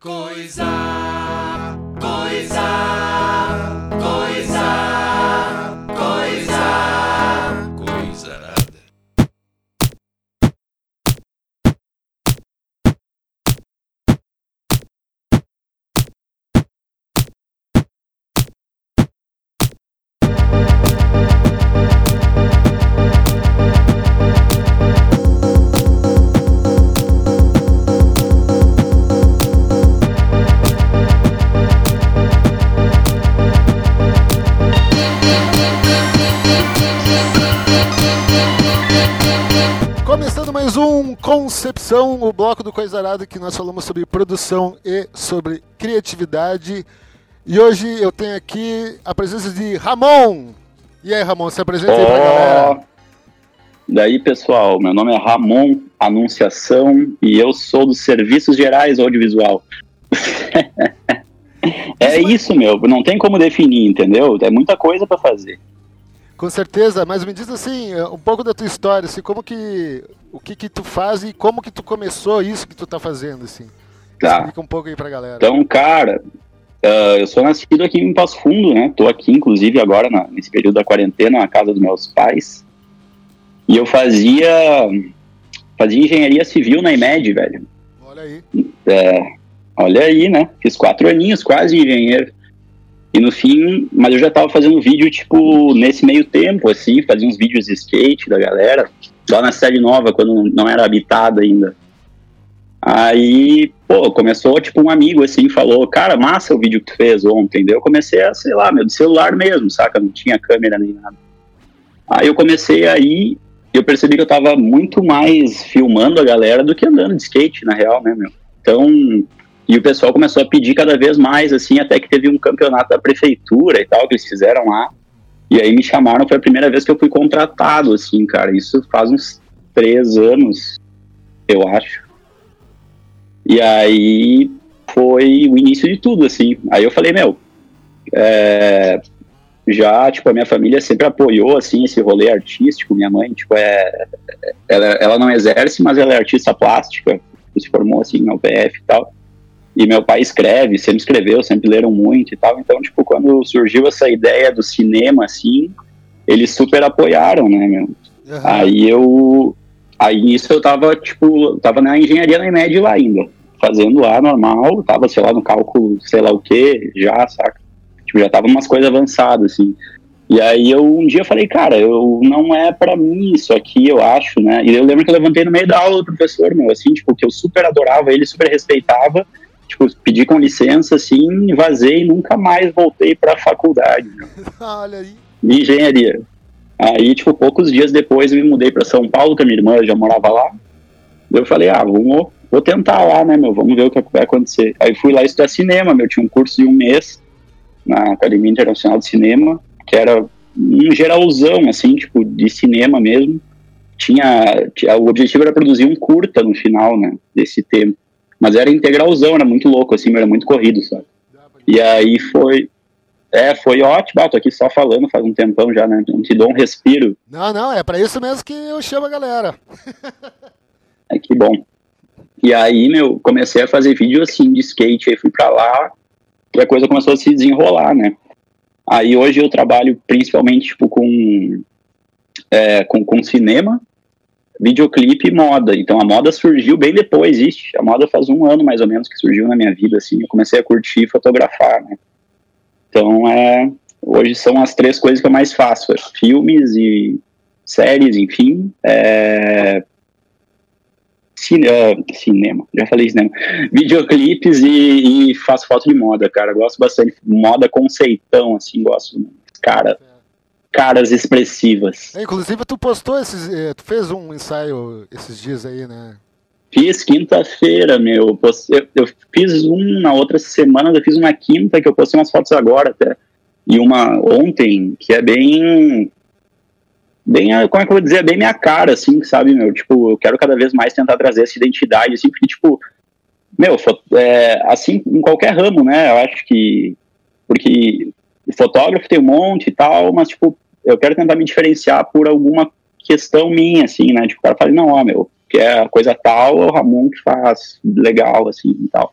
Coisa, Concepção, o bloco do Coisa Arada que nós falamos sobre produção e sobre criatividade. E hoje eu tenho aqui a presença de Ramon. E aí, Ramon, se apresenta aí pra galera. Daí, pessoal, meu nome é Ramon Anunciação e eu sou dos Serviços Gerais Audiovisual. é isso, meu, não tem como definir, entendeu? É muita coisa pra fazer. Com certeza, mas me diz assim, um pouco da tua história, assim, como que. O que que tu faz e como que tu começou isso que tu tá fazendo, assim. Tá. Explica um pouco aí pra galera. Então, cara, ah, eu sou nascido aqui em Passo Fundo, né? Tô aqui, inclusive, agora na- nesse período da quarentena, na casa dos meus pais. E eu fazia, fazia engenharia civil na IMED, velho. Olha aí. É, olha aí, né? Fiz quatro aninhos quase engenheiro. E no fim, mas eu já tava fazendo vídeo, tipo, nesse meio tempo, assim, fazia uns vídeos de skate da galera, lá na cidade nova, quando não era habitada ainda. Aí, pô, começou, tipo, um amigo, assim, falou, cara, massa o vídeo que tu fez ontem. Daí eu comecei a, sei lá, meu, de celular mesmo, saca? Não tinha câmera nem nada. Aí eu comecei aí, eu percebi que eu tava muito mais filmando a galera do que andando de skate, na real, né, meu? Então, e o pessoal começou a pedir cada vez mais, assim, até que teve um campeonato da prefeitura e tal, que eles fizeram lá. E aí me chamaram, foi a primeira vez que eu fui contratado, assim, cara. Isso faz uns três anos, eu acho. E aí foi o início de tudo, assim. Aí eu falei, meu, é, já, tipo, a minha família sempre apoiou, assim, esse rolê artístico. Minha mãe, tipo, é, ela, ela não exerce, mas ela é artista plástica, se formou, assim, na UPF e tal. E meu pai escreve, sempre escreveu, sempre leram muito e tal. Então, tipo, quando surgiu essa ideia do cinema, assim, eles super apoiaram, né, meu? Aham. Aí eu. Aí nisso eu tava, tipo, tava na engenharia na IMED lá ainda. Fazendo lá normal, tava, sei lá, no cálculo, sei lá o que, já, saca? Tipo, já tava umas coisas avançadas, assim. E aí eu um dia falei, cara, eu não é pra mim isso aqui, eu acho, né? E eu lembro que eu levantei no meio da aula do professor, meu, assim, tipo, que eu super adorava ele, super respeitava. Tipo, pedi com licença, assim, vazei e nunca mais voltei pra faculdade, meu Olha aí. de engenharia. Aí, tipo, poucos dias depois eu me mudei para São Paulo, que a minha irmã já morava lá. Eu falei, ah, vamos, vou tentar lá, né, meu, vamos ver o que vai acontecer. Aí fui lá estudar cinema, meu, tinha um curso de um mês na Academia Internacional de Cinema, que era um geralzão, assim, tipo, de cinema mesmo. Tinha, tinha- o objetivo era produzir um curta no final, né, desse tempo. Mas era integralzão, era muito louco, assim, era muito corrido, sabe? E aí foi, é, foi ótimo. Ah, tô aqui só falando faz um tempão já, né? Não te dou um respiro. Não, não, é pra isso mesmo que eu chamo a galera. É que bom. E aí, meu, comecei a fazer vídeo assim de skate, aí fui pra lá e a coisa começou a se desenrolar, né? Aí hoje eu trabalho principalmente, tipo, com, é, com, com cinema, videoclipe e moda. Então a moda surgiu bem depois, ixi, a moda faz um ano mais ou menos que surgiu na minha vida, assim, eu comecei a curtir e fotografar, né? Então, é, hoje são as três coisas que eu mais faço, é filmes e séries, enfim, é, cine- ah, cinema, já falei cinema, videoclipes e, e faço foto de moda, cara, gosto bastante, moda conceitão, assim, gosto, cara, caras expressivas. É, Inclusive, tu postou esses. eh, Tu fez um ensaio esses dias aí, né? Fiz quinta-feira, meu. Eu, eu fiz um na outra semana, eu fiz uma quinta, que eu postei umas fotos agora até. E uma ontem, que é bem. Bem, a- como é que eu vou dizer? É bem minha cara, assim, sabe, meu? Tipo, eu quero cada vez mais tentar trazer essa identidade, assim, porque, tipo, meu, é, assim, em qualquer ramo, né? Eu acho que. Porque fotógrafo tem um monte e tal, mas, tipo, eu quero tentar me diferenciar por alguma questão minha, assim, né? Tipo, o cara fala, não, ó, meu, que é coisa tal, é o Ramon que faz legal, assim, e tal.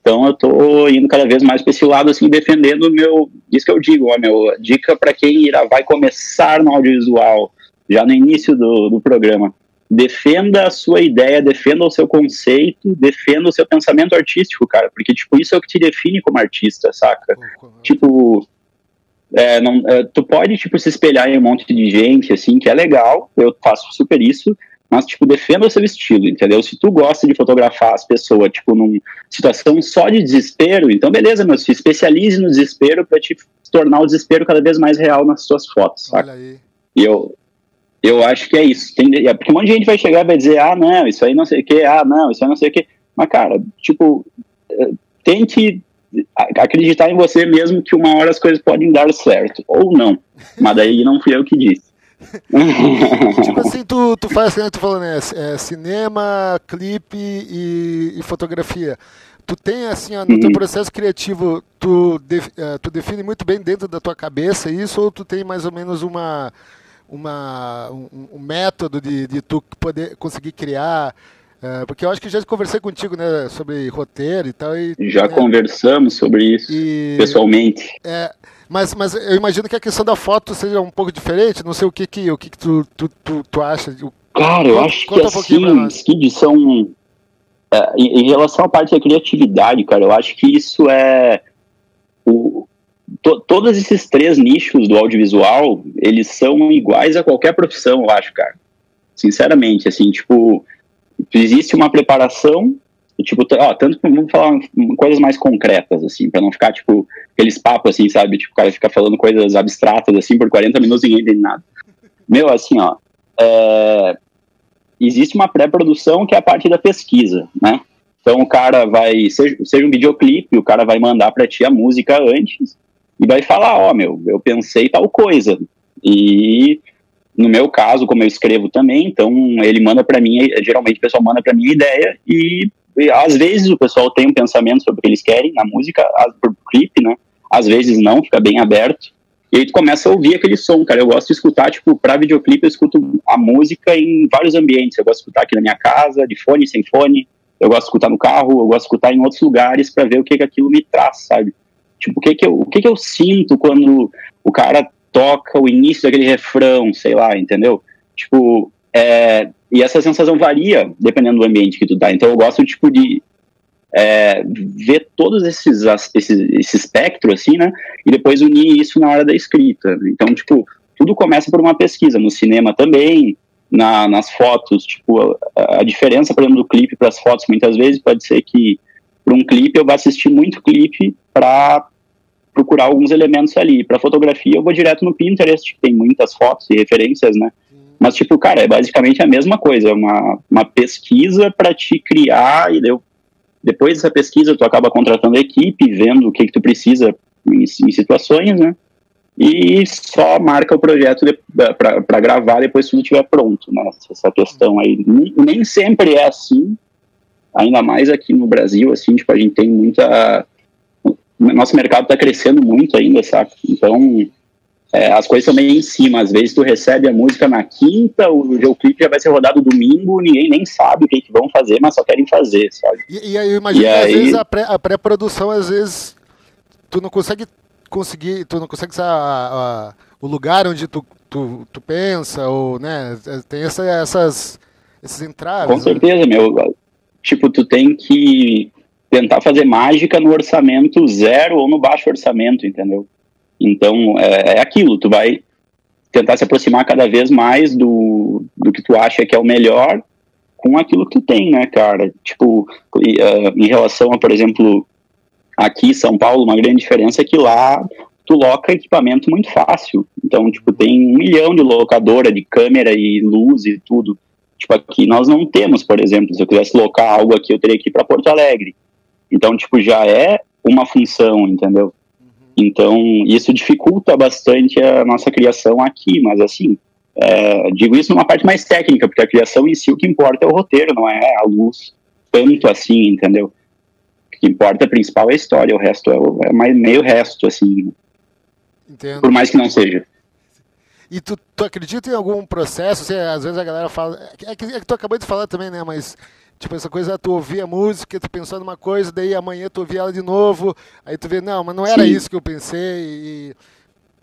Então eu tô indo cada vez mais para esse lado, assim, defendendo o meu. Isso que eu digo, ó, meu, dica para quem irá, vai começar no audiovisual, já no início do, do programa. Defenda a sua ideia, defenda o seu conceito, defenda o seu pensamento artístico, cara, porque, tipo, isso é o que te define como artista, saca? Tipo, é, não, é, tu pode, tipo, se espelhar em um monte de gente, assim, que é legal, eu faço super isso, mas, tipo, defenda o seu estilo, entendeu? Se tu gosta de fotografar as pessoas, tipo, numa situação só de desespero, então beleza, meu, se especialize no desespero para te tornar o desespero cada vez mais real nas suas fotos, saca? E eu, eu acho que é isso. Tem, é porque um monte de gente vai chegar e vai dizer, ah, não, isso aí não sei o que, ah, não, isso aí não sei o que. Mas, cara, tipo, é, tem que acreditar em você mesmo que uma hora as coisas podem dar certo, ou não. Mas daí não fui eu que disse. tipo assim, tu, tu faz, né, tu falou, né, é, cinema, clipe e, e, fotografia. Tu tem, assim, ó, no uhum. teu processo criativo, tu, de, uh, tu define muito bem dentro da tua cabeça isso, ou tu tem mais ou menos uma, uma, um, um método de, de tu poder conseguir criar é, porque eu acho que já conversei contigo, né, sobre roteiro e tal. E, já né, conversamos sobre isso, e, pessoalmente. É, mas, mas eu imagino que a questão da foto seja um pouco diferente. Não sei o que que, o que, que tu, tu, tu, tu acha. Cara, eu acho que assim, Skid são... É, em, em, relação à parte da criatividade, cara, eu acho que isso é... O, to, todos esses três nichos do audiovisual, eles são iguais a qualquer profissão, eu acho, cara. Sinceramente, assim, tipo existe uma preparação, tipo, ó, tanto vamos falar coisas mais concretas, assim, para não ficar, tipo, aqueles papos, assim, sabe? Tipo, o cara fica falando coisas abstratas, assim, por 40 minutos e ninguém entende nada. Meu, assim, ó, é, existe uma pré-produção que é a parte da pesquisa, né? Então o cara vai, seja, seja um videoclipe, o cara vai mandar para ti a música antes e vai falar, ó, oh, meu, eu pensei tal coisa. E no meu caso, como eu escrevo também, então ele manda para mim, geralmente o pessoal manda para mim a ideia e, e, às vezes o pessoal tem um pensamento sobre o que eles querem na música, por clipe, né? Às vezes não, fica bem aberto. E aí tu começa a ouvir aquele som, cara. Eu gosto de escutar, tipo, pra videoclipe eu escuto a música em vários ambientes. Eu gosto de escutar aqui na minha casa, de fone, sem fone. Eu gosto de escutar no carro, eu gosto de escutar em outros lugares para ver o que, que aquilo me traz, sabe? Tipo, o que que eu, o que que eu sinto quando o cara toca o início daquele refrão, sei lá, entendeu? Tipo, é, e essa sensação varia dependendo do ambiente que tu tá. Então eu gosto, tipo, de é, ver todos esses, esses, esse espectro, assim, né? E depois unir isso na hora da escrita. Então, tipo, tudo começa por uma pesquisa. No cinema também, na, nas fotos, tipo, a, a diferença, por exemplo, do clipe para as fotos, muitas vezes pode ser que para um clipe eu vou assistir muito clipe para procurar alguns elementos ali. Para fotografia, eu vou direto no Pinterest, que tem muitas fotos e referências, né? Mas, tipo, cara, é basicamente a mesma coisa, uma, uma pesquisa para te criar e deu. Depois dessa pesquisa, tu acaba contratando a equipe, vendo o que, que tu precisa em, em situações, né? E só marca o projeto para gravar depois que tudo estiver pronto, né? Essa questão aí. Nem sempre é assim, ainda mais aqui no Brasil, assim, tipo, a gente tem muita nosso mercado está crescendo muito ainda, sabe? Então, é, as coisas estão meio em cima. Às vezes tu recebe a música na quinta, o videoclipe já vai ser rodado domingo, ninguém nem sabe o que, que vão fazer, mas só querem fazer, sabe? E, e aí eu imagino e que aí... às vezes a pré-produção, pré às vezes, tu não consegue conseguir, tu não consegue a, a, o lugar onde tu, tu, tu pensa, ou, né, tem essa, essas, esses entraves. Com né? certeza, meu. Tipo, tu tem que tentar fazer mágica no orçamento zero ou no baixo orçamento, entendeu? Então, é, é, aquilo, tu vai tentar se aproximar cada vez mais do, do que tu acha que é o melhor com aquilo que tu tem, né, cara? Tipo, uh, em relação a, por exemplo, aqui em São Paulo, uma grande diferença é que lá tu loca equipamento muito fácil. Então, tipo, tem um milhão de locadora de câmera e luz e tudo. Tipo, aqui nós não temos, por exemplo, se eu quisesse locar algo aqui, eu teria que ir para Porto Alegre. Então, tipo, já é uma função, entendeu? Então, isso dificulta bastante a nossa criação aqui, mas assim, é, digo isso numa parte mais técnica, porque a criação em si o que importa é o roteiro, não é a luz, tanto assim, entendeu? O que importa principal é a história, o resto é, é mais meio resto, assim. Entendo. Por mais que não seja. E tu, tu acredita em algum processo? Assim, às vezes a galera fala. É que, é que tu acabou de falar também, né? Mas Tipo, essa coisa, tu ouvia a música, tu pensou numa coisa, daí amanhã tu ouvia ela de novo, aí tu vê, não, mas não era Sim. isso que eu pensei. E...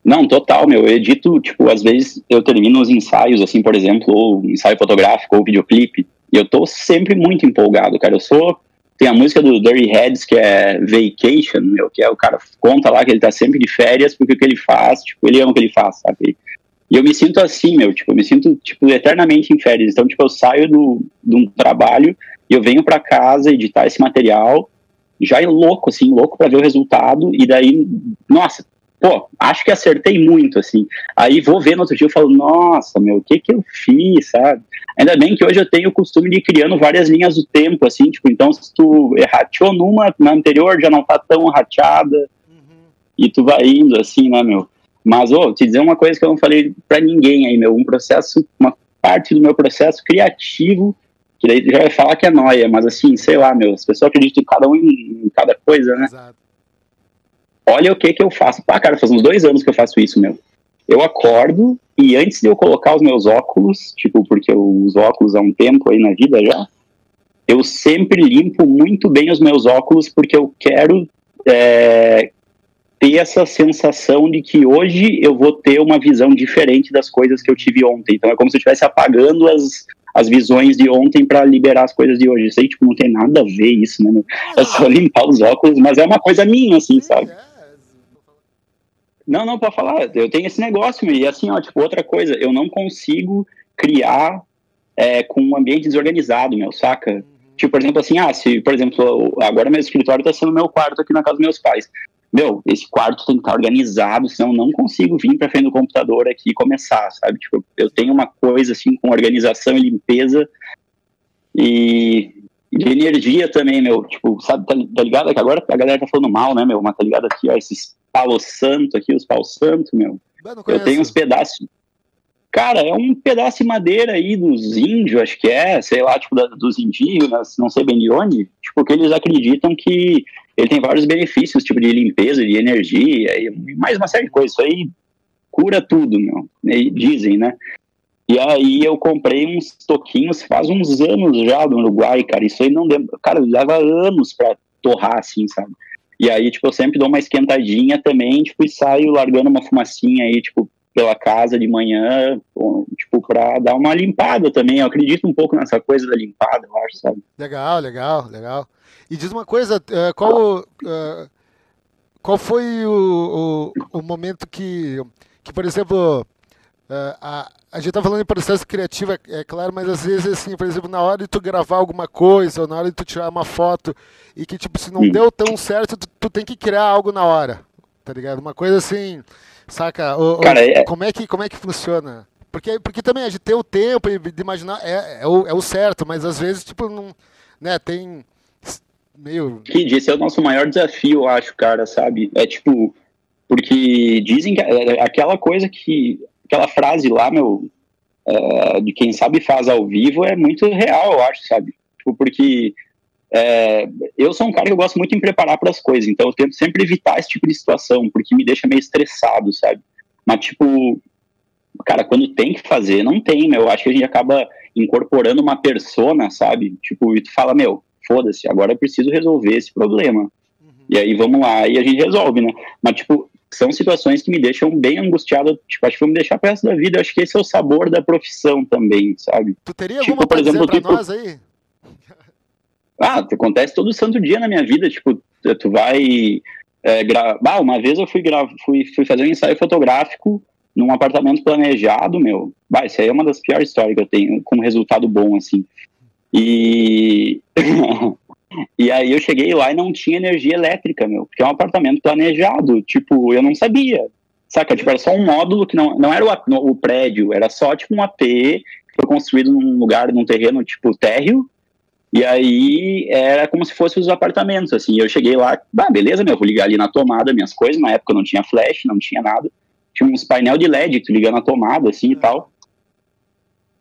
Não, total, meu. Eu edito, tipo, às vezes eu termino os ensaios, assim, por exemplo, ou ensaio fotográfico ou videoclipe, e eu tô sempre muito empolgado, cara. Eu sou. Tem a música do Dirty Heads, que é Vacation, meu, que é o cara conta lá que ele tá sempre de férias, porque o que ele faz, tipo, ele ama o que ele faz, sabe? E eu me sinto assim, meu, tipo, eu me sinto, tipo, eternamente em férias. Então, tipo, eu saio do, de um trabalho e eu venho pra casa editar esse material, já é louco, assim, louco pra ver o resultado, e daí, nossa, pô, acho que acertei muito, assim. Aí vou ver no outro dia e falo, nossa, meu, o que que eu fiz, sabe? Ainda bem que hoje eu tenho o costume de ir criando várias linhas do tempo, assim, tipo, então se tu errateou numa, na anterior já não tá tão rateada, e tu vai indo, assim, né, meu? Mas, ô, te dizer uma coisa que eu não falei pra ninguém aí, meu, um processo, uma parte do meu processo criativo, que daí já vai falar que é noia, mas assim, sei lá, meu, as pessoas acreditam em cada um em, em cada coisa, né? Exato. olha o que que eu faço. Pá, cara, faz uns dois anos que eu faço isso, meu. Eu acordo e antes de eu colocar os meus óculos, tipo, porque eu uso óculos há um tempo aí na vida já, eu sempre limpo muito bem os meus óculos porque eu quero é, ter essa sensação de que hoje eu vou ter uma visão diferente das coisas que eu tive ontem. Então é como se eu estivesse apagando as, as visões de ontem para liberar as coisas de hoje. Isso aí, tipo, não tem nada a ver isso, né? É só limpar os óculos, mas é uma coisa minha, assim, sabe? Não, não, pode falar. Eu tenho esse negócio, e assim, ó, tipo, outra coisa, eu não consigo criar é, com um ambiente desorganizado, meu, saca? Tipo, por exemplo, assim, ah, se, por exemplo, agora meu escritório tá sendo meu quarto aqui na casa dos meus pais. Meu, esse quarto tem que estar organizado, senão eu não consigo vir pra frente do computador aqui e começar, sabe? Tipo, eu tenho uma coisa, assim, com organização e limpeza e e de energia também, meu. Tipo, sabe, tá, tá ligado? Que agora a galera tá falando mal, né, meu? Mas tá ligado aqui, ó, esses palo santo aqui, os pau santo, meu. Eu conheço. tenho uns pedaços. Cara, é um pedaço de madeira aí dos índios, acho que é, sei lá, tipo, da- dos indígenas, não sei bem de onde, tipo, que eles acreditam que ele tem vários benefícios, tipo, de limpeza, de energia, e mais uma série de coisas. Isso aí cura tudo, meu. E dizem, né? E aí eu comprei uns toquinhos faz uns anos já no Uruguai, cara. Isso aí não lembra. Cara, leva anos pra torrar, assim, sabe? E aí, tipo, eu sempre dou uma esquentadinha também, tipo, e saio largando uma fumacinha aí, tipo, pela casa de manhã, tipo, pra dar uma limpada também. Eu acredito um pouco nessa coisa da limpada, eu acho, sabe? Legal, legal, legal. E diz uma coisa, eh, qual, eh, qual foi o, o, o momento que, que, por exemplo, eh, a, a gente tá falando em processo criativo, é, é claro, mas às vezes, assim, por exemplo, na hora de tu gravar alguma coisa, ou na hora de tu tirar uma foto, e que, tipo, se não Hum. deu tão certo, tu, tu tem que criar algo na hora, tá ligado? Uma coisa assim, saca? O- o- Cara, é- como, é que, como é que funciona? Porque, porque também a gente ter o tempo e de imaginar é, é, o, é o certo, mas às vezes, tipo, não, né, tem meio... Kid, esse é o nosso maior desafio, eu acho, cara, sabe? É tipo, porque dizem que é aquela coisa que, aquela frase lá, meu, é, de quem sabe faz ao vivo é muito real, eu acho, sabe? Tipo, porque é, eu sou um cara que eu gosto muito de me preparar para as coisas, então eu tento sempre evitar esse tipo de situação, porque me deixa meio estressado, sabe? Mas, tipo, cara, quando tem que fazer, não tem, meu. Eu acho que a gente acaba incorporando uma persona, sabe? Tipo, e tu fala, meu, foda-se, agora eu preciso resolver esse problema. E aí vamos lá, e a gente resolve, né? Mas, tipo, são situações que me deixam bem angustiado, tipo, acho que vão me deixar pro resto da vida. Eu acho que esse é o sabor da profissão também, sabe? Tu teria Tipo, alguma por exemplo, pra tipo- nós aí? Ah, acontece todo santo dia na minha vida, tipo, tu vai é, gravar. Ah, uma vez eu fui, gra... fui, fui fazer um ensaio fotográfico num apartamento planejado, meu. Bah, isso aí é uma das piores histórias que eu tenho, com resultado bom, assim. E. e aí eu cheguei lá e não tinha energia elétrica, meu, porque é um apartamento planejado, tipo, eu não sabia. Saca? Tipo, era só um módulo que não, não era o, o prédio, era só tipo um AP que foi construído num lugar, num terreno tipo térreo, e aí era como se fossem os apartamentos, assim. Eu cheguei lá, ah, beleza, meu, vou ligar ali na tomada minhas coisas. Na época não tinha flash, não tinha nada. Tinha uns painel de LED tu liga na tomada, assim e tal.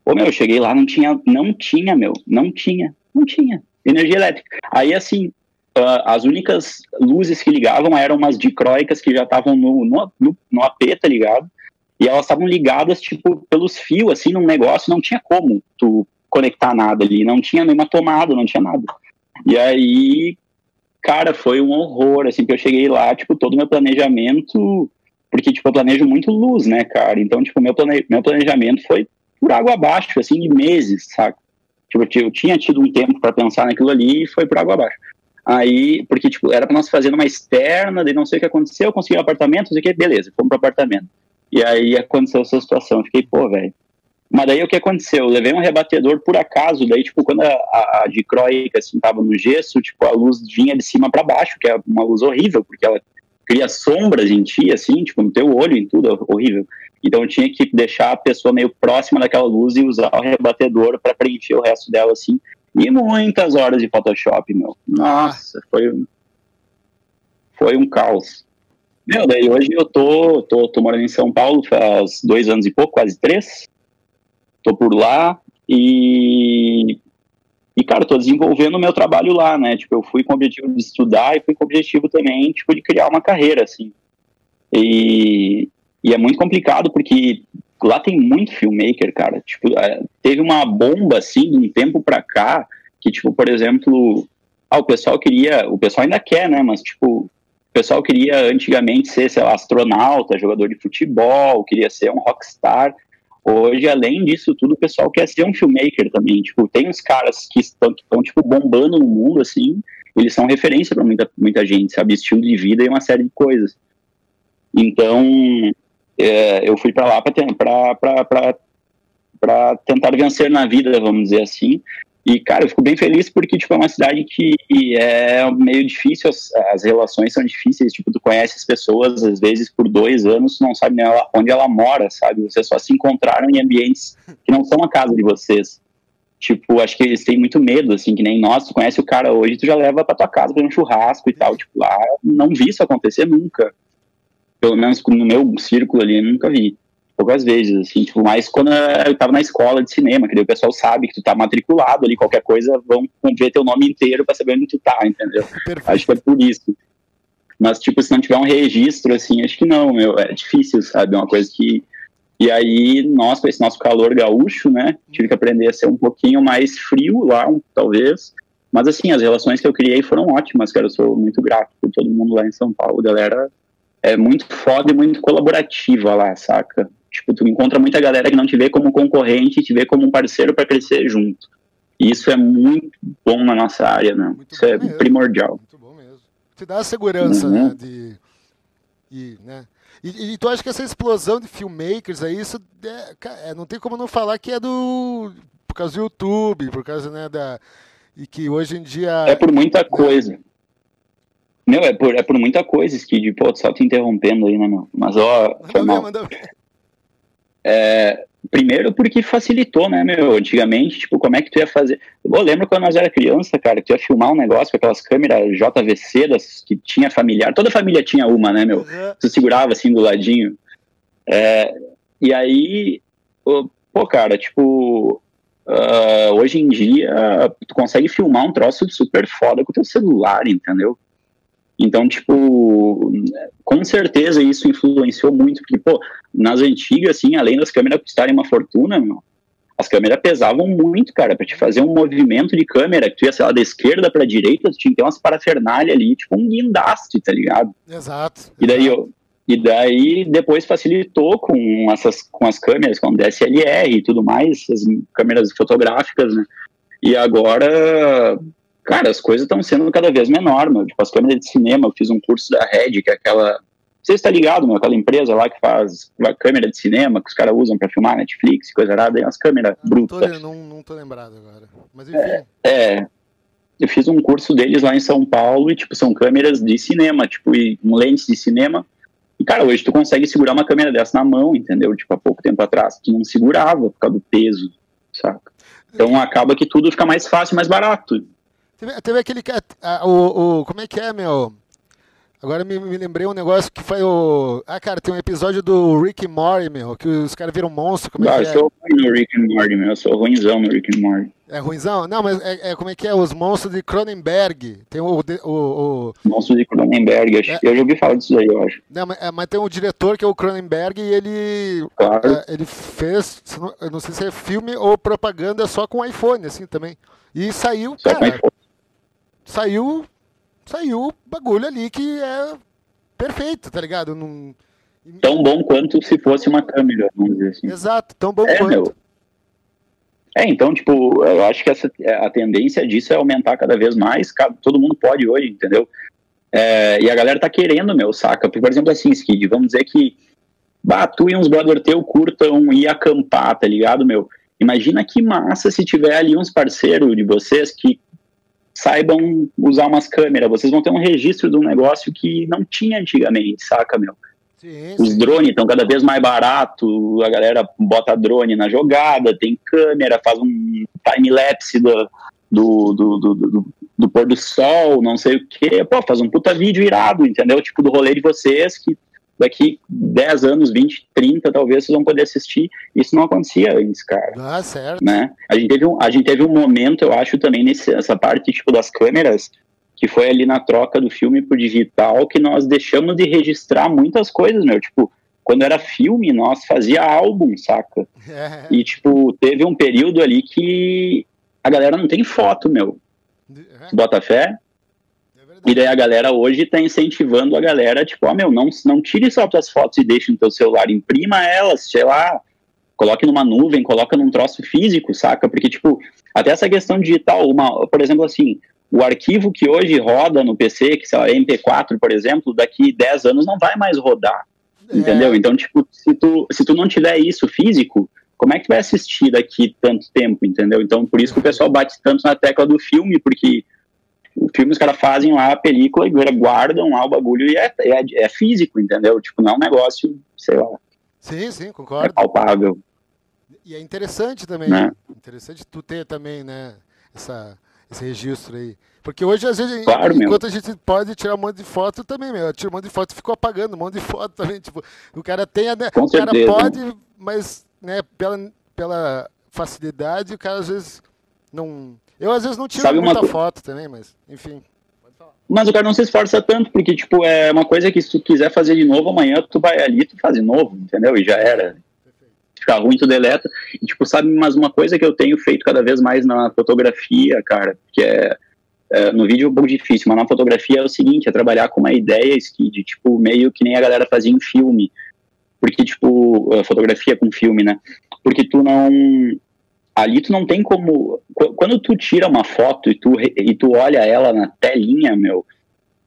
Ô, meu, eu cheguei lá, não tinha, não tinha, meu, não tinha, não tinha energia elétrica. Aí, assim, ah, as únicas luzes que ligavam eram umas dicróicas que já estavam no, no, no, no AP, tá ligado? E elas estavam ligadas, tipo, pelos fios, assim, num negócio, não tinha como tu conectar nada ali, não tinha nenhuma tomada, não tinha nada. E aí, cara, foi um horror, assim, que eu cheguei lá, tipo, todo meu planejamento, porque, tipo, eu planejo muito luz, né, cara? Então, tipo, meu, plane... meu planejamento foi por água abaixo, assim, de meses, saca? Tipo, eu tinha tido um tempo para pensar naquilo ali e foi por água abaixo. Aí, porque, tipo, era para nós fazer uma externa, daí não sei o que aconteceu, eu consegui um apartamento, não sei o que, beleza, fomos pro apartamento. E aí aconteceu essa situação, eu fiquei, pô, velho. Mas daí o que aconteceu? Eu levei um rebatedor por acaso, daí, tipo, quando a, a, a assim, tava no gesso, tipo, a luz vinha de cima para baixo, que é uma luz horrível, porque ela cria sombras em ti, assim, tipo, no teu olho, em tudo, horrível. Então eu tinha que deixar a pessoa meio próxima daquela luz e usar o rebatedor para preencher o resto dela, assim. E muitas horas de Photoshop, meu. Nossa, foi, foi um caos. Meu, daí hoje eu tô, tô, tô morando em São Paulo faz dois anos e pouco, quase três. Tô por lá e, e cara, tô desenvolvendo o meu trabalho lá, né? Tipo, eu fui com o objetivo de estudar e fui com o objetivo também, tipo, de criar uma carreira, assim. E, e é muito complicado porque lá tem muito filmmaker, cara. Tipo, é, teve uma bomba, assim, de um tempo pra cá, que, tipo, por exemplo, ah, o pessoal queria, o pessoal ainda quer, né, mas, tipo, o pessoal queria antigamente ser, sei lá, astronauta, jogador de futebol, queria ser um rockstar. Hoje, além disso tudo, o pessoal quer ser um filmmaker também. Tipo, tem uns caras que estão, que estão tipo, bombando no mundo, assim, eles são referência para muita, muita gente, sabe? Estilo de vida e uma série de coisas. Então, é, eu fui para lá para tentar vencer na vida, vamos dizer assim. E, cara, eu fico bem feliz porque, tipo, é uma cidade que é meio difícil, as, as relações são difíceis, tipo, tu conhece as pessoas, às vezes, por dois anos, tu não sabe nem ela, onde ela mora, sabe? Vocês só se encontraram em ambientes que não são a casa de vocês. Tipo, acho que eles têm muito medo, assim, que nem nós, tu conhece o cara hoje, tu já leva pra tua casa pra um churrasco e tal, tipo, lá, não vi isso acontecer nunca pelo menos no meu círculo ali, nunca vi. Poucas vezes, assim, tipo, mas quando eu tava na escola de cinema, que daí o pessoal sabe que tu tá matriculado ali, qualquer coisa, vão ver teu nome inteiro pra saber onde tu tá, entendeu? Perfeito. Acho que é por isso. Mas, tipo, se não tiver um registro, assim, acho que não, meu, é difícil, sabe? É uma coisa que. E aí, nós, com esse nosso calor gaúcho, né, tive que aprender a ser um pouquinho mais frio lá, talvez. Mas, assim, as relações que eu criei foram ótimas, cara. Eu sou muito grato por todo mundo lá em São Paulo, galera é muito foda e muito colaborativa lá, saca? Tipo, tu encontra muita galera que não te vê como concorrente, te vê como um parceiro para crescer junto. E isso é muito bom na nossa área, né? Muito isso é mesmo. primordial. Muito bom mesmo. Te dá a segurança, Uhum. né? De, e, né? E, e tu acha que essa explosão de filmmakers aí, isso é, é, não tem como não falar que é do. Por causa do YouTube, por causa, né, da. E que hoje em dia. É por muita coisa. Meu, é por, é por muita coisa, Skid. Pô, só te interrompendo aí, né, meu? Mas, ó, Manda foi ver, mal. manda ver. É, primeiro porque facilitou, né, meu? Antigamente, tipo, como é que tu ia fazer? Eu lembro quando nós era criança, cara, que tu ia filmar um negócio com aquelas câmeras JVC das, que tinha familiar. Toda família tinha uma, né, meu? Uhum. tu segurava assim do ladinho. É, e aí, pô, cara, tipo, ah, hoje em dia, tu consegue filmar um troço super foda com o teu celular, entendeu? Então, tipo, com certeza isso influenciou muito, porque, pô, nas antigas, assim, além das câmeras custarem uma fortuna, meu, as câmeras pesavam muito, cara, pra te fazer um movimento de câmera, que tu ia, sei lá, da esquerda pra direita, tu tinha que ter umas parafernália ali, tipo um guindaste, tá ligado? Exato. E daí, exato. e daí depois facilitou com essas com as câmeras, com DSLR e tudo mais, as câmeras fotográficas, né? E agora, cara, as coisas estão sendo cada vez menor, meu. Tipo, as câmeras de cinema, eu fiz um curso da Red, que é aquela. Você está ligado, meu? Aquela empresa lá que faz a câmera de cinema que os caras usam pra filmar Netflix, coisa errada, e umas câmeras Não tô, brutas. não, não tô lembrado agora. Mas enfim. É, eu fiz um curso deles lá em São Paulo e, tipo, são câmeras de cinema, tipo, e com lentes de cinema. E, cara, hoje tu consegue segurar uma câmera dessa na mão, entendeu? Tipo, há pouco tempo atrás tu não segurava por causa do peso, saca? Então acaba que tudo fica mais fácil, mais barato. Teve, teve aquele. ah, o, o, como é que é, meu? Agora me, me lembrei um negócio que foi o. Ah, cara, tem um episódio do Rick and Morty, meu, que os caras viram monstro. Como é Ah, que eu é? sou ruim no Rick and Morty, meu. Eu sou ruimzão no Rick and Morty. É ruimzão? Não, mas é, é- como é que é? Os monstros de Cronenberg. Tem o. o, o- Monstros de Cronenberg, acho, É. eu já ouvi falar disso aí, eu acho. não, mas, é, mas tem um diretor que é o Cronenberg e ele. Claro. é, ele fez. Eu não sei se é filme ou propaganda só com iPhone, assim também. E saiu, Só com cara. Saiu. Saiu bagulho ali que é perfeito, tá ligado? Não, Tão bom quanto se fosse uma câmera, vamos dizer assim. Exato, tão bom É, quanto. meu. É, então, tipo, eu acho que essa, a tendência disso é aumentar cada vez mais. Todo mundo pode hoje, entendeu? É, e a galera tá querendo, meu, saca? Por exemplo, assim, Skid, vamos dizer que bah, tu e uns brother teu curtam ir acampar, tá ligado, meu? Imagina que massa se tiver ali uns parceiros de vocês que saibam usar umas câmeras. Vocês vão ter um registro de um negócio que não tinha antigamente, saca, meu? Sim, Os sim. drones estão cada vez mais barato, a galera bota drone na jogada, tem câmera, faz um time-lapse do, do, do, do, do- do pôr do sol, não sei o quê. Pô, faz um puta vídeo irado, entendeu? Tipo, do rolê de vocês, que daqui 10 anos, 20, 30, talvez vocês vão poder assistir. Isso não acontecia antes, cara Ah, certo. né? A gente teve um, a gente teve um momento, eu acho, também nesse, nessa parte tipo das câmeras, que foi ali na troca do filme pro digital, que nós deixamos de registrar muitas coisas, meu. Tipo, quando era filme, nós fazia álbum, saca? É, E, tipo, teve um período ali que a galera não tem foto, meu. é, Bota fé? É. E daí a galera hoje tá incentivando a galera, tipo, ó, meu, não, não tire só tuas fotos e deixe no teu celular, imprima elas, sei lá, coloque numa nuvem, coloca num troço físico, saca? Porque, tipo, até essa questão digital, uma, por exemplo, assim, o arquivo que hoje roda no PC, que sei lá, MP4, por exemplo, daqui 10 anos não vai mais rodar, É, entendeu? Então, tipo, se tu, se tu não tiver isso físico, como é que tu vai assistir daqui tanto tempo, entendeu? Então, por isso que o pessoal bate tanto na tecla do filme, porque o filme os caras fazem lá a película e guardam lá o bagulho e é, é, é físico, entendeu? Tipo, não é um negócio, sei lá, Sim, sim, é concordo. palpável, E é interessante também. né? Interessante tu ter também, né, essa, esse registro aí. Porque hoje, às vezes, Claro, meu. enquanto a gente pode tirar um monte de foto também, meu. Tira um monte de foto e ficou apagando um monte de foto também. Tipo, o cara tem a. né, o cara certeza. pode, mas, né, pela, pela facilidade, o cara às vezes não. Eu às vezes não tiro Sabe uma muita co- foto também, mas, enfim. Mas o cara não se esforça tanto, porque, tipo, é uma coisa que se tu quiser fazer de novo amanhã, tu vai ali, tu faz de novo, entendeu? E já era. Ficar ruim, tu deleta. E, tipo, sabe, mas uma coisa que eu tenho feito cada vez mais na fotografia, cara, que é, é, no vídeo é um pouco difícil, mas na fotografia é o seguinte, é trabalhar com uma ideia, Skid, tipo, meio que nem a galera fazia em filme. Porque, tipo, a fotografia com filme, né? Porque tu não... Ali tu não tem como... qu- Quando tu tira uma foto e tu, e tu olha ela na telinha, meu,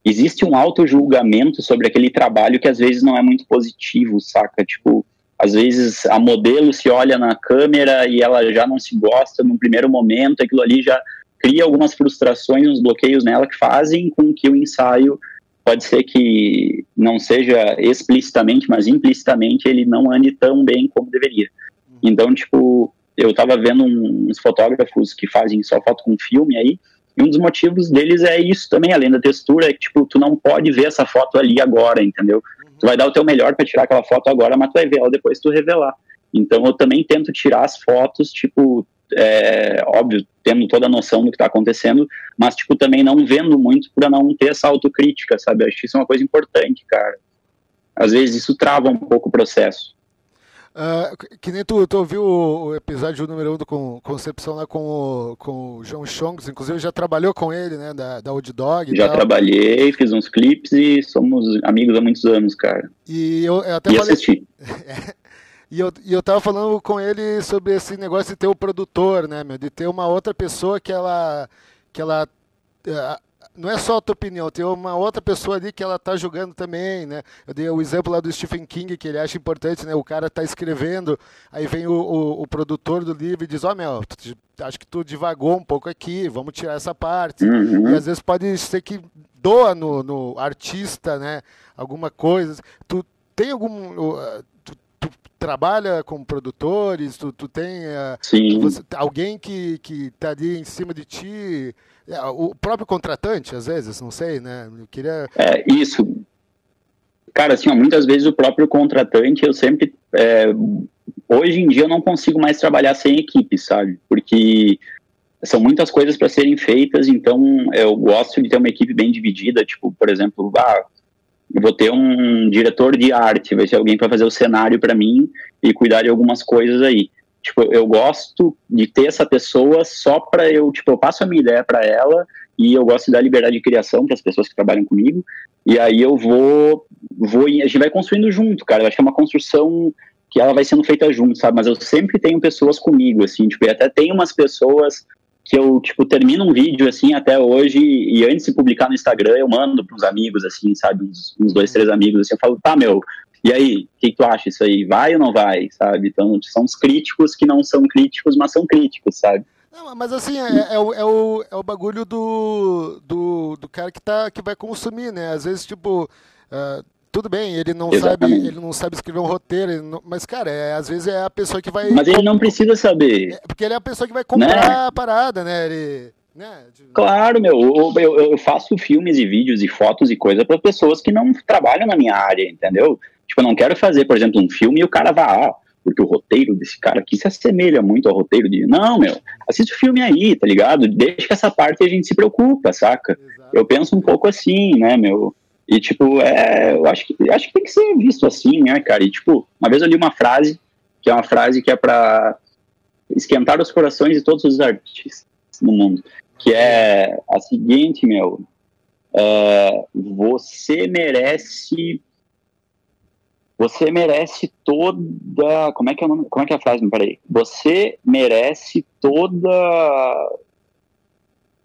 existe um auto-julgamento sobre aquele trabalho que às vezes não é muito positivo, saca? Tipo, às vezes a modelo se olha na câmera e ela já não se gosta no primeiro momento, aquilo ali já cria algumas frustrações, uns bloqueios nela que fazem com que o ensaio pode ser que não seja explicitamente, mas implicitamente ele não ande tão bem como deveria. Então, tipo, eu tava vendo uns fotógrafos que fazem só foto com filme aí, e um dos motivos deles é isso também, além da textura, é que, tipo, tu não pode ver essa foto ali agora, entendeu? Tu vai dar o teu melhor para tirar aquela foto agora, mas tu vai ver ela depois tu revelar. Então eu também tento tirar as fotos, tipo, é, óbvio, tendo toda a noção do que tá acontecendo, mas, tipo, também não vendo muito para não ter essa autocrítica, sabe? Eu acho que isso é uma coisa importante, cara. Às vezes isso trava um pouco o processo. Ah, que nem tu, tu ouviu o, o episódio número 1 um do Con- Concepção lá com o, com o João Chongs, inclusive já trabalhou com ele, né, da, da Old Dog Já tal. trabalhei, fiz uns clipes e somos amigos há muitos anos, cara. E eu, eu até E falei, assisti. e eu, e eu tava falando com ele sobre esse negócio de ter o produtor, né, meu, de ter uma outra pessoa que ela, que ela, eh, não é só a tua opinião, tem uma outra pessoa ali que ela tá julgando também, né, eu dei o exemplo lá do Stephen King, que ele acha importante, né, o cara tá escrevendo, aí vem o, o, o produtor do livro e diz, ó, meu, tu- acho que tu divagou um pouco aqui, vamos tirar essa parte, Uhum. e às vezes pode ser que doa no, no artista, né? Alguma coisa. Tu tem algum. Tu, tu trabalha com produtores, tu, tu tem uh, Sim. você- alguém que, que tá ali em cima de ti, o próprio contratante, às vezes, não sei, né? Eu queria. É, isso. Cara, assim, ó, muitas vezes o próprio contratante, eu sempre. é, hoje em dia eu não consigo mais trabalhar sem equipe, sabe? Porque são muitas coisas para serem feitas, então eu gosto de ter uma equipe bem dividida, tipo, por exemplo, ah, eu vou ter um diretor de arte, vai ser alguém para fazer o cenário para mim e cuidar de algumas coisas aí. Tipo, eu gosto de ter essa pessoa só para eu, tipo, eu passo a minha ideia para ela e eu gosto de dar liberdade de criação para as pessoas que trabalham comigo. E aí eu vou, vou, a gente vai construindo junto, cara. Eu acho que é uma construção que ela vai sendo feita junto, sabe? Mas eu sempre teno pessoas comigo, assim, tipo, e até tem umas pessoas que eu, tipo, termino um vídeo, assim, até hoje, e antes de publicar no Instagram, eu mando para uns amigos, assim, sabe? Uns, uns, dois, três amigos, assim, eu falo, tá, meu, e aí, o que, que, tu acha isso aí? Vai ou não vai, sabe? Então, são os críticos que não são críticos, mas são críticos, sabe? Não, mas assim, é, é, o, é, o, é o bagulho do, do, do cara que, tá, que vai consumir, né? Às vezes, tipo, uh, tudo bem, ele não sabe, ele não sabe escrever um roteiro, não, mas cara, é, às vezes é a pessoa que vai. Mas ele não precisa saber. É, porque ele é a pessoa que vai comprar né? a parada, né? Ele, né? Claro, meu, eu, eu, eu, faço filmes e vídeos e fotos e coisa para pessoas que não trabalham na minha área, entendeu? Tipo, eu não quero fazer, por exemplo, um filme e o cara vá, ah, porque o roteiro desse cara aqui se assemelha muito ao roteiro de. Não, meu, assiste o filme aí, tá ligado? Deixa que essa parte a gente se preocupa, saca? Exato. Eu penso um pouco assim, né, meu? E, tipo, é, eu acho que, acho que tem que ser visto assim, né, cara? E, tipo, uma vez eu li uma frase, que é uma frase que é para esquentar os corações de todos os artistas no mundo, que é a seguinte, meu, é, você merece você merece toda como é que é, como é que é a frase, peraí, você merece toda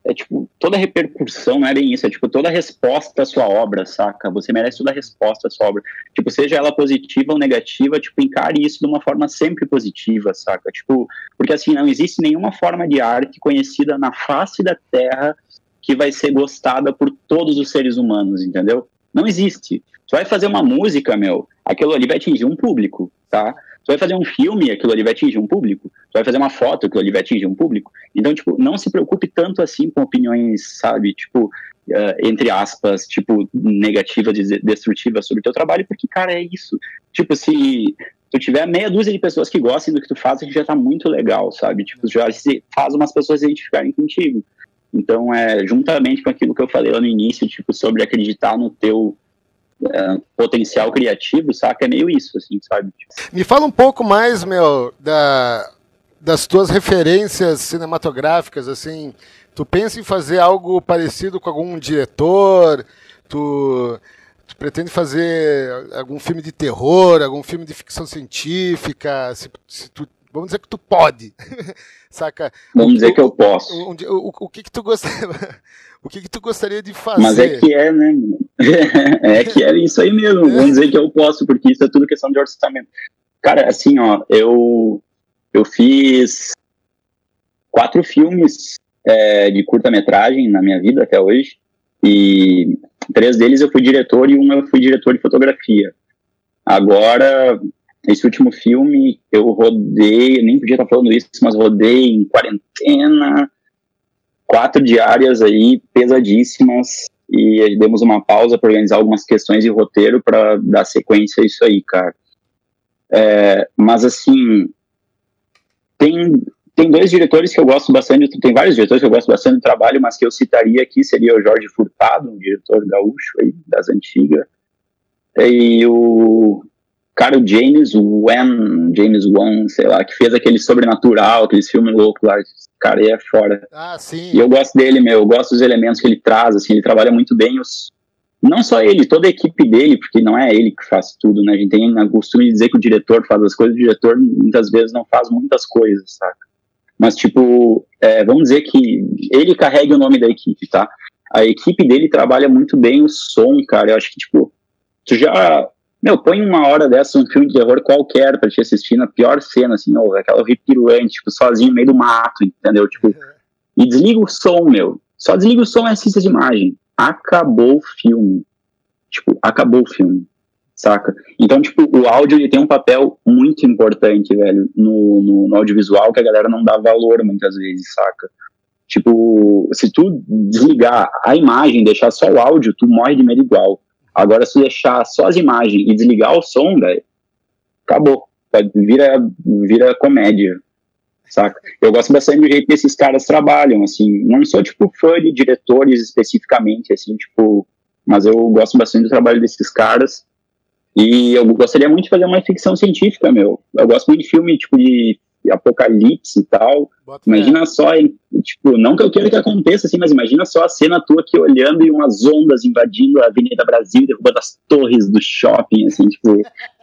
é tipo, toda repercussão não é bem isso, é tipo, toda resposta à sua obra, saca? Você merece toda resposta à sua obra. Tipo, seja ela positiva ou negativa, tipo, encare isso de uma forma sempre positiva, saca? Tipo, porque assim, não existe nenhuma forma de arte conhecida na face da Terra que vai ser gostada por todos os seres humanos, entendeu? Não existe. Você vai fazer uma música, meu, aquilo ali vai atingir um público, tá? Você vai fazer um filme, aquilo ali vai atingir um público. Você vai fazer uma foto, aquilo ali vai atingir um público. Então, tipo, não se preocupe tanto assim com opiniões, sabe, tipo, uh, entre aspas, tipo, negativas, destrutivas sobre o teu trabalho, porque, cara, é isso. Tipo, se tu tiver meia dúzia de pessoas que gostem do que tu faz, já tá muito legal, sabe? Tipo, já faz umas pessoas identificarem contigo. Então, é, juntamente com aquilo que eu falei lá no início, tipo, sobre acreditar no teu é, potencial criativo, saca? É meio isso, assim, sabe? Me fala um pouco mais, meu, da, das tuas referências cinematográficas, assim. Tu pensa em fazer algo parecido com algum diretor? Tu, tu pretende fazer algum filme de terror, algum filme de ficção científica? Se, se tu, vamos dizer que tu pode, saca? Vamos o, dizer que eu posso. O, o, o, que que tu gostaria, o que que tu gostaria de fazer? Mas é que é, né? é que é isso aí mesmo. Vamos dizer que eu posso, porque isso é tudo questão de orçamento. Cara, assim, ó, eu eu fiz quatro filmes é, de curta-metragem na minha vida até hoje e três deles eu fui diretor e um eu fui diretor de fotografia. Agora, esse último filme eu rodei, nem podia estar falando isso, mas rodei em quarentena, quatro diárias aí pesadíssimas e demos uma pausa para organizar algumas questões de roteiro para dar sequência a isso aí, cara. É, mas assim, tem, tem dois diretores que eu gosto bastante, tem vários diretores que eu gosto bastante do trabalho, mas que eu citaria aqui seria o Jorge Furtado, um diretor gaúcho aí, das antigas, e o cara, o James Wan, James Wan, sei lá, que fez aquele Sobrenatural, aqueles filmes loucos lá, cara, e é fora. Ah, sim. E eu gosto dele, meu, eu gosto dos elementos que ele traz, assim, ele trabalha muito bem os... Não só ele, toda a equipe dele, porque não é ele que faz tudo, né? A gente tem o costume de dizer que o diretor faz as coisas, o diretor muitas vezes não faz muitas coisas, saca? Mas, tipo, é, vamos dizer que ele carrega o nome da equipe, tá? A equipe dele trabalha muito bem o som, cara. Eu acho que, tipo, tu já meu, põe uma hora dessa um filme de terror qualquer pra te assistir na pior cena, assim, ou aquela horripilante, tipo, sozinho no meio do mato, entendeu? Tipo, e desliga o som, meu. Só desliga o som e assista de imagem. Acabou o filme. Tipo, acabou o filme. Saca? Então, tipo, o áudio ele tem um papel muito importante, velho, no, no, no audiovisual que a galera não dá valor muitas vezes, saca? Tipo, se tu desligar a imagem, deixar só o áudio, tu morre de medo igual. Agora, se deixar só as imagens e desligar o som, velho, acabou. Vira, vira comédia. saca? Eu gosto bastante do jeito que esses caras trabalham, assim, não sou, tipo, fã de diretores especificamente, assim, tipo, mas eu gosto bastante do trabalho desses caras, e eu gostaria muito de fazer uma ficção científica, meu. Eu gosto muito de filme, tipo, de apocalipse e tal. Bota Imagina fé. só, tipo, não que eu queira que aconteça, assim, mas imagina só a cena tua aqui olhando e umas ondas invadindo a Avenida Brasil, derrubando as torres do shopping, assim, tipo.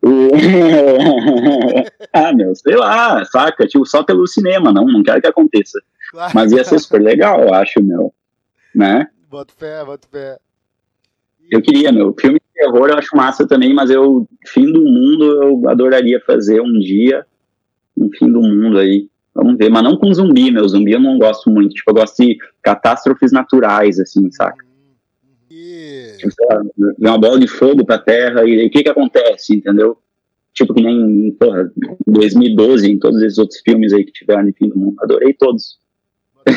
ah, meu, sei lá, saca? Tipo, só pelo cinema, não, não quero que aconteça. Claro. Mas ia ser super legal, eu acho, meu. Né? Bota fé, bota fé. Eu queria, meu. Filme de terror eu acho massa também, mas eu, fim do mundo, eu adoraria fazer um dia. Um fim do mundo aí. Vamos ver, mas não com zumbi, meu. Zumbi eu não gosto muito. Tipo, eu gosto de catástrofes naturais, assim, saca? E... Tipo, lá, uma bola de fogo pra terra e o que que acontece, entendeu? Tipo que nem, porra, 2012, em todos esses outros filmes aí que tiveram de fim do mundo. Adorei todos. Boa,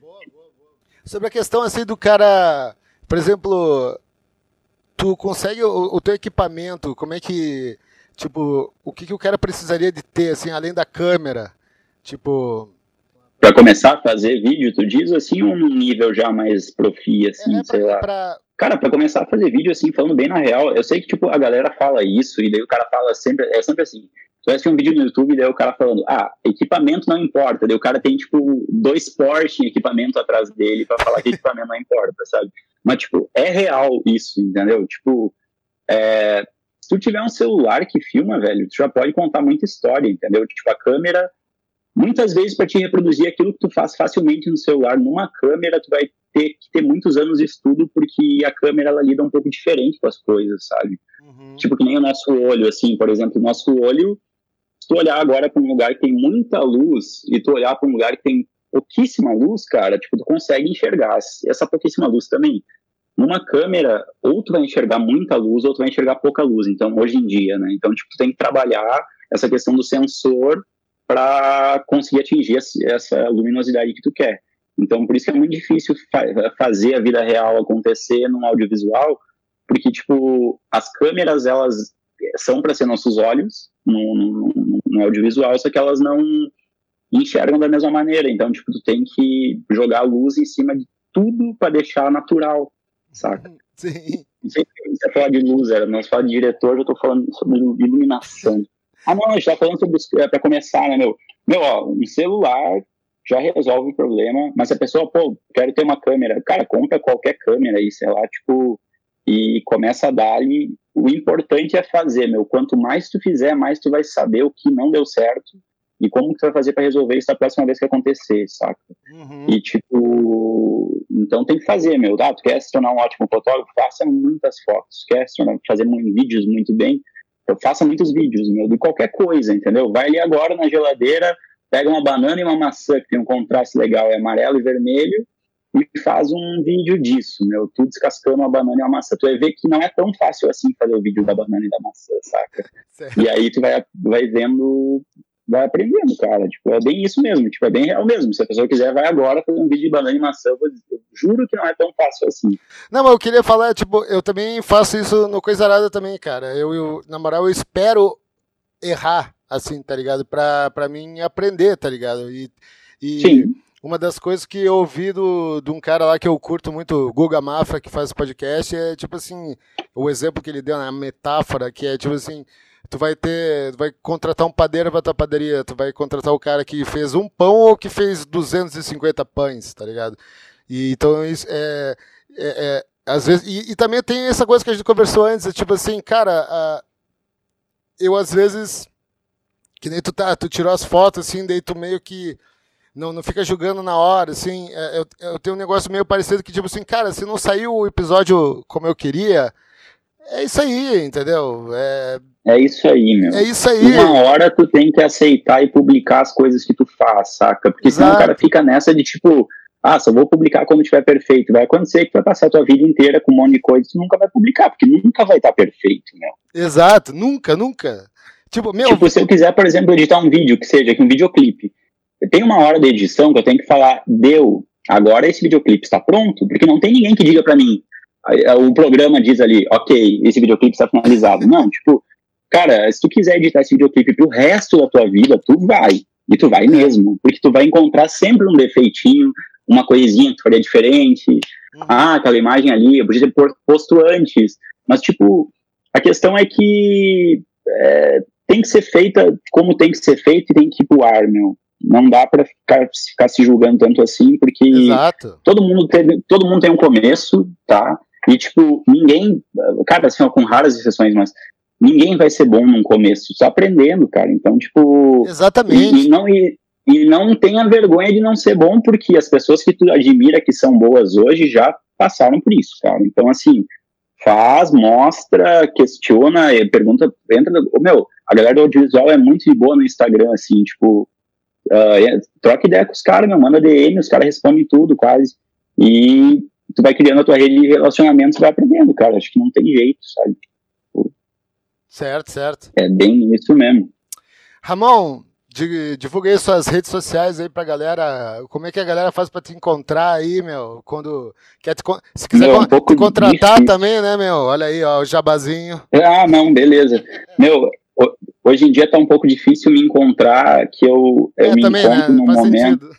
boa, boa. Sobre a questão assim do cara, por exemplo, tu consegue o, o teu equipamento, como é que, tipo, o que, que o cara precisaria de ter, assim, além da câmera? Tipo, Pra começar a fazer vídeo, tu diz assim, num nível já mais profi, assim, é, é sei pra, lá. pra- Cara, pra começar a fazer vídeo, assim, falando bem na real, eu sei que, tipo, a galera fala isso, e daí o cara fala sempre, é sempre assim, tu vai assistir um vídeo no YouTube, e daí o cara falando, ah, equipamento não importa, daí o cara tem, tipo, dois Porsche em equipamento atrás dele pra falar que equipamento não importa, sabe? Mas, tipo, é real isso, entendeu? Tipo, é, se tu tiver um celular que filma, velho, tu já pode contar muita história, entendeu? Tipo, a câmera, muitas vezes para te reproduzir aquilo que tu faz facilmente no celular, numa câmera, tu vai ter que ter muitos anos de estudo, porque a câmera, ela lida um pouco diferente com as coisas, sabe? Uhum. Tipo que nem o nosso olho, assim, por exemplo, o nosso olho, se tu olhar agora para um lugar que tem muita luz e tu olhar para um lugar que tem pouquíssima luz, cara, tipo, tu consegue enxergar essa pouquíssima luz também. Numa câmera, ou tu vai enxergar muita luz, ou tu vai enxergar pouca luz, então, hoje em dia, né? Então, tipo, tu tem que trabalhar essa questão do sensor para conseguir atingir essa- luminosidade que tu quer. Então, por isso que é muito difícil fa- fazer a vida real acontecer num audiovisual, porque, tipo, as câmeras, elas são para ser nossos olhos no, no- no audiovisual, só que elas não enxergam da mesma maneira. Então, tipo, tu tem que jogar a luz em cima de tudo para deixar natural, saca? Sim. Não sei se você falar de luz, era, nós falamos de diretor, eu tô falando sobre iluminação. Ah, não, a gente tá falando sobre, é, pra começar, né, meu? Meu, ó, um celular já resolve o problema, mas se a pessoa, pô, quero ter uma câmera, cara, compra qualquer câmera aí, sei lá, tipo, e começa a dar ali. O importante é fazer, meu. Quanto mais tu fizer, mais tu vai saber o que não deu certo e como que tu vai fazer para resolver isso da próxima vez que acontecer, saca? Uhum. E, tipo, então tem que fazer, meu. Ah, tu quer se tornar um ótimo fotógrafo? Faça muitas fotos. Quer se tornar, fazer vídeos muito bem? Então, faça muitos vídeos, meu, de qualquer coisa, entendeu? Vai ali agora na geladeira, pega uma banana e uma maçã que tem um contraste legal, é amarelo e vermelho, e faz um vídeo disso, meu. Tu descascando uma banana e uma maçã. Tu vai ver que não é tão fácil assim fazer o vídeo da banana e da maçã, saca? Certo. E aí tu vai, vai vendo, vai aprendendo, cara. Tipo, é bem isso mesmo, tipo, é bem real mesmo. Se a pessoa quiser, vai agora fazer um vídeo de banana e maçã. Eu, eu juro que não é tão fácil assim. Não, mas eu queria falar, tipo, eu também faço isso no Coisa Arada também, cara. Eu, eu, na moral, eu espero errar, assim, tá ligado? Pra, pra mim aprender, tá ligado? E, e Sim. uma das coisas que eu ouvi do, de um cara lá que eu curto muito, o Guga Mafra, que faz podcast, é tipo assim, o exemplo que ele deu na metáfora, que é tipo assim, tu vai ter, tu vai contratar um padeiro pra tua padaria, tu vai contratar o cara que fez um pão ou que fez 250 pães, tá ligado? E então isso é, é- é, às vezes e, e também tem essa coisa que a gente conversou antes, é tipo assim, cara, a- eu às vezes que nem tu tá, tu tirou as fotos assim, daí tu meio que não, não fica julgando na hora, assim, é, eu, eu tenho um negócio meio parecido que tipo assim, cara, se não saiu o episódio como eu queria, é isso aí, entendeu? É, É isso aí, meu. é isso aí. Uma hora tu tem que aceitar e publicar as coisas que tu faz, saca? Porque senão Exato. o cara fica nessa de tipo, ah, só vou publicar quando estiver perfeito. Vai acontecer que tu vai passar a tua vida inteira com um monte de coisa e tu nunca vai publicar, porque nunca vai estar perfeito, meu. Exato, nunca, nunca. Tipo, meu, Tipo, se eu quiser, por exemplo, editar um vídeo, que seja um videoclipe, tem uma hora de edição que eu tenho que falar, deu, agora esse videoclipe está pronto, porque não tem ninguém que diga pra mim, aí, o programa diz ali, ok, esse videoclipe está finalizado. Não, tipo, cara, se tu quiser editar esse videoclipe pro resto da tua vida, tu vai. E tu vai mesmo, porque tu vai encontrar sempre um defeitinho, uma coisinha que tu faria diferente. Uhum. Ah, aquela imagem ali, eu podia ter posto antes. Mas, tipo, a questão é que é, tem que ser feita como tem que ser feita e tem que ir pro ar, meu. Não dá pra ficar, ficar se julgando tanto assim, porque Exato. todo mundo tem, todo mundo tem um começo, tá? E tipo, ninguém, cara, assim, ó, com raras exceções, mas ninguém vai ser bom num começo, só aprendendo, cara. Então, tipo, e, Exatamente. e não e, e não tenha vergonha de não ser bom, porque as pessoas que tu admira que são boas hoje já passaram por isso, cara. Então, assim, faz, mostra, questiona, eh, pergunta, entra, meu, a galera do audiovisual é muito de boa no Instagram, assim, tipo, é, troca ideia com os caras, meu, manda DM, os caras respondem tudo, quase, e tu vai criando a tua rede de relacionamentos e vai aprendendo, cara, acho que não tem jeito, sabe, Certo, certo. é bem isso mesmo. Ramon, di- divulga aí suas redes sociais aí pra galera. Como é que a galera faz pra te encontrar aí, meu? Quando quer te, se quiser Meu, é um te contratar difícil. também, né, meu? Olha aí, ó, o jabazinho. Ah, não, beleza. Meu, ho- hoje em dia tá um pouco difícil me encontrar, que eu, eu É, me também, encontro né? Faz momento... sentido.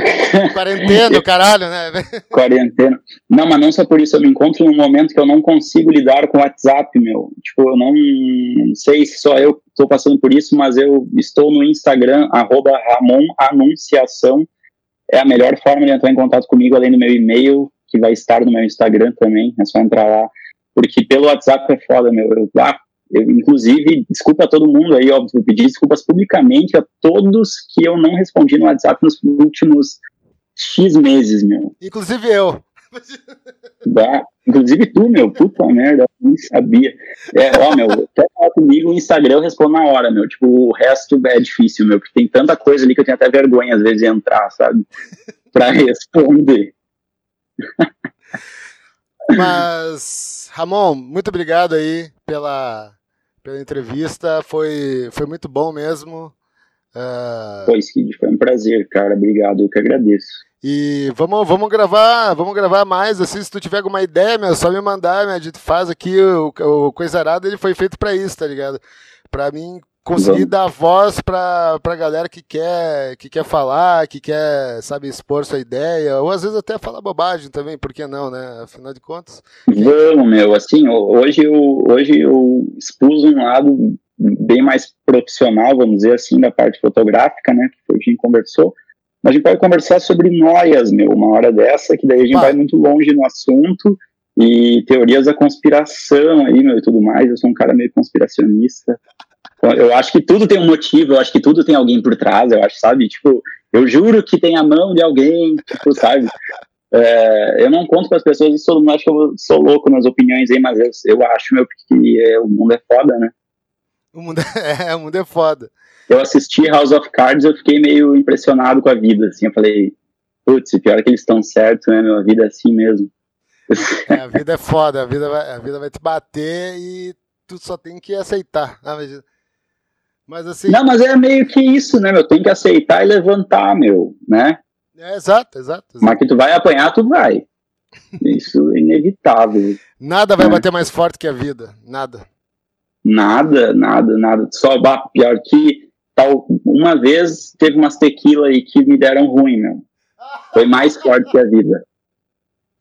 Quarentena, caralho, né? quarentena. Não, mas não só por isso, eu me encontro num momento que eu não consigo lidar com o WhatsApp, meu. Tipo, eu não sei se só eu estou passando por isso, mas eu estou no Instagram, arroba Ramon Anunciação. É a melhor forma de entrar em contato comigo, além do meu e-mail, que vai estar no meu Instagram também, é só entrar lá. Porque pelo WhatsApp é foda, meu. Eu, ah, eu, inclusive, desculpa a todo mundo aí, óbvio, pedir desculpas publicamente a todos que eu não respondi no WhatsApp nos últimos X meses, meu. Inclusive eu. Dá. Inclusive tu, meu, puta merda, eu nem sabia. É, ó, meu, quer falar comigo, o Instagram eu respondo na hora, meu. Tipo, o resto é difícil, meu, porque tem tanta coisa ali que eu tenho até vergonha, às vezes, de entrar, sabe? Pra responder. Mas, Ramon, muito obrigado aí pela, pela entrevista. Foi, foi muito bom mesmo. Ah, Pô, Skid, foi um prazer, cara. Obrigado, eu que agradeço. E vamos, vamos gravar, vamos gravar mais, assim, se tu tiver alguma ideia, meu, só me mandar, meu, a gente faz aqui o, o Coisa Arada, ele foi feito pra isso, tá ligado? Pra mim conseguir Vamos. dar voz pra, pra galera que quer, que quer falar, que quer, sabe, expor sua ideia, ou às vezes até falar bobagem também, por que não, né? Afinal de contas. Vamos, meu, assim, ho- hoje eu, hoje eu expus um lado bem mais profissional, vamos dizer assim, da parte fotográfica, né, que a gente conversou, mas a gente pode conversar sobre noias, meu, uma hora dessa, que daí a gente vai muito longe no assunto, e teorias da conspiração aí, meu, e tudo mais, eu sou um cara meio conspiracionista, eu acho que tudo tem um motivo, eu acho que tudo tem alguém por trás, eu acho, sabe, tipo, eu juro que tem a mão de alguém, tipo, sabe, é, eu não conto para as pessoas isso, todo mundo acha que eu sou louco nas opiniões aí, mas eu, eu acho, meu, porque é, o mundo é foda, né? O mundo é, o mundo é foda. Eu assisti House of Cards, eu fiquei meio impressionado com a vida, assim, eu falei, putz, pior que eles estão certos, né, meu, a vida é assim mesmo. É, a vida é foda, a vida, vai, a vida vai te bater e tu só tem que aceitar. Ah, mas, mas assim, Não, mas é meio que isso, né, meu, tem que aceitar e levantar, meu, né? é, exato, exato, exato. Mas que tu vai apanhar, tu vai. Isso é inevitável. Nada vai É. bater mais forte que a vida, nada. Nada, nada, nada. Só bah, pior que tal. Uma vez teve umas tequila aí que me deram ruim, meu. Foi mais forte que a vida.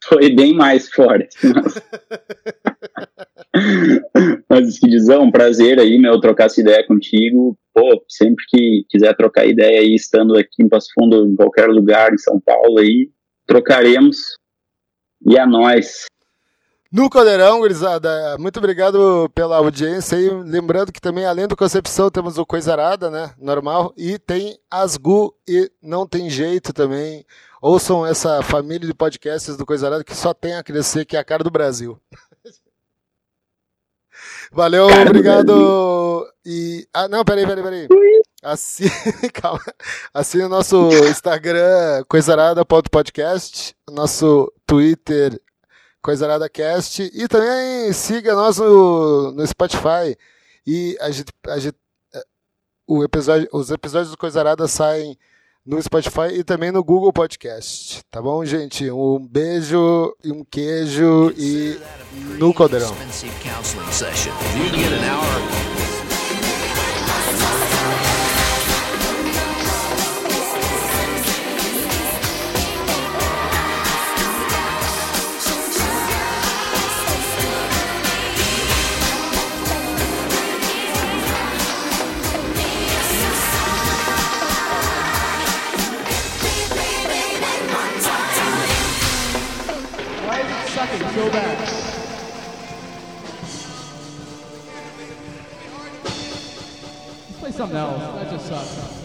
Foi bem mais forte. Mas, mas Skidizão, um prazer aí, meu, trocar essa ideia contigo. Pô, sempre que quiser trocar ideia aí, estando aqui em Passo Fundo, em qualquer lugar, em São Paulo aí, trocaremos. E a nós. No Caldeirão, gurizada, muito obrigado pela audiência aí. Lembrando que também, além do Concepção, temos o Coisa Arada, né? Normal. E tem Asgu e Não Tem Jeito também. Ouçam essa família de podcasts do Coisa Arada que só tem a crescer, que é a cara do Brasil. Valeu, obrigado. E. Ah, não, peraí, peraí, peraí. Assine, calma. Assine o nosso Instagram, coisarada.podcast, nosso Twitter, CoisaradaCast, e também siga nós no, no Spotify. E a gente, a gente, eh, o episódio, os episódios do Coisarada saem no Spotify e também no Google Podcast. Tá bom, gente? Um beijo e um queijo e no caldeirão. go back. Let's play something else. That just sucks.